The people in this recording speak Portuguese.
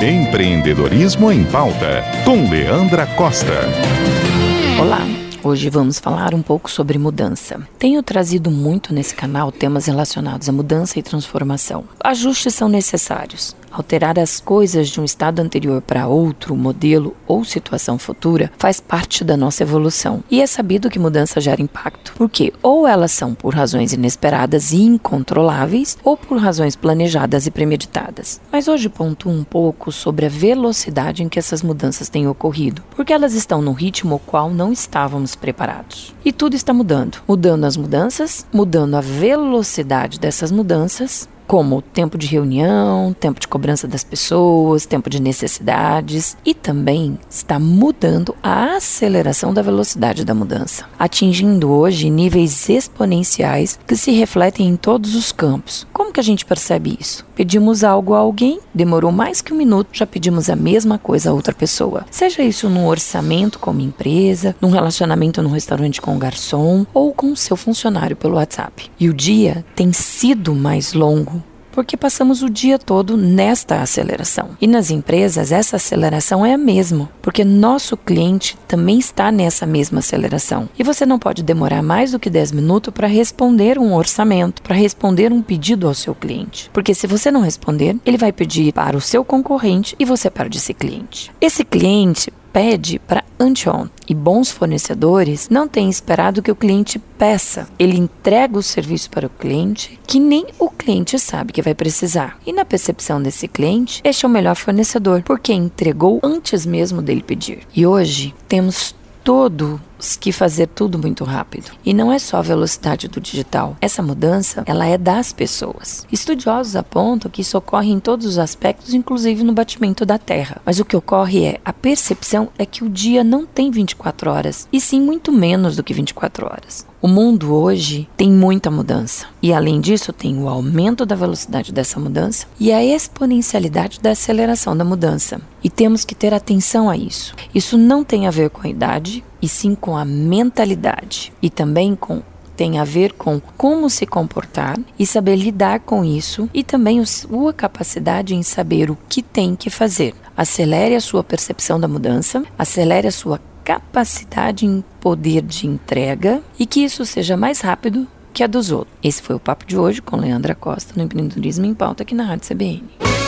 Empreendedorismo em Pauta, com Leandra Costa. Olá, hoje vamos falar um pouco sobre mudança. Tenho trazido muito nesse canal temas relacionados à mudança e transformação. Ajustes são necessários, Alterar as coisas de um estado anterior para outro, modelo ou situação futura faz parte da nossa evolução. E é sabido que mudança gera impacto, porque ou elas são por razões inesperadas e incontroláveis, ou por razões planejadas e premeditadas. Mas hoje pontuo um pouco sobre a velocidade em que essas mudanças têm ocorrido, porque elas estão num ritmo ao qual não estávamos preparados. E tudo está mudando. Mudando as mudanças, mudando a velocidade dessas mudanças como tempo de reunião, tempo de cobrança das pessoas, tempo de necessidades e também está mudando a aceleração da velocidade da mudança, atingindo hoje níveis exponenciais que se refletem em todos os campos. Como que a gente percebe isso? Pedimos algo a alguém, demorou mais que um minuto, já pedimos a mesma coisa a outra pessoa. Seja isso num orçamento com uma empresa, num relacionamento no restaurante com o garçom ou com seu funcionário pelo WhatsApp. E o dia tem sido mais longo porque passamos o dia todo nesta aceleração. E nas empresas, essa aceleração é a mesma, porque nosso cliente também está nessa mesma aceleração. E você não pode demorar mais do que 10 minutos para responder um orçamento, para responder um pedido ao seu cliente. Porque se você não responder, ele vai pedir para o seu concorrente e você perde esse cliente. Esse cliente pede para anteontem. E bons fornecedores não têm esperado que o cliente peça. Ele entrega o serviço para o cliente que nem o cliente sabe que vai precisar. E na percepção desse cliente, este é o melhor fornecedor, porque entregou antes mesmo dele pedir. E hoje temos todo que fazer tudo muito rápido. E não é só a velocidade do digital. Essa mudança, ela é das pessoas. Estudiosos apontam que isso ocorre em todos os aspectos, inclusive no batimento da Terra. Mas o que ocorre é a percepção é que o dia não tem 24 horas, e sim muito menos do que 24 horas. O mundo hoje tem muita mudança. E além disso, tem o aumento da velocidade dessa mudança e a exponencialidade da aceleração da mudança. E temos que ter atenção a isso. Isso não tem a ver com a idade, e sim com a mentalidade e também com tem a ver com como se comportar e saber lidar com isso e também sua capacidade em saber o que tem que fazer. Acelere a sua percepção da mudança, acelere a sua capacidade em poder de entrega e que isso seja mais rápido que a dos outros. Esse foi o papo de hoje com Leandra Costa no Empreendedorismo em Pauta aqui na Rádio CBN.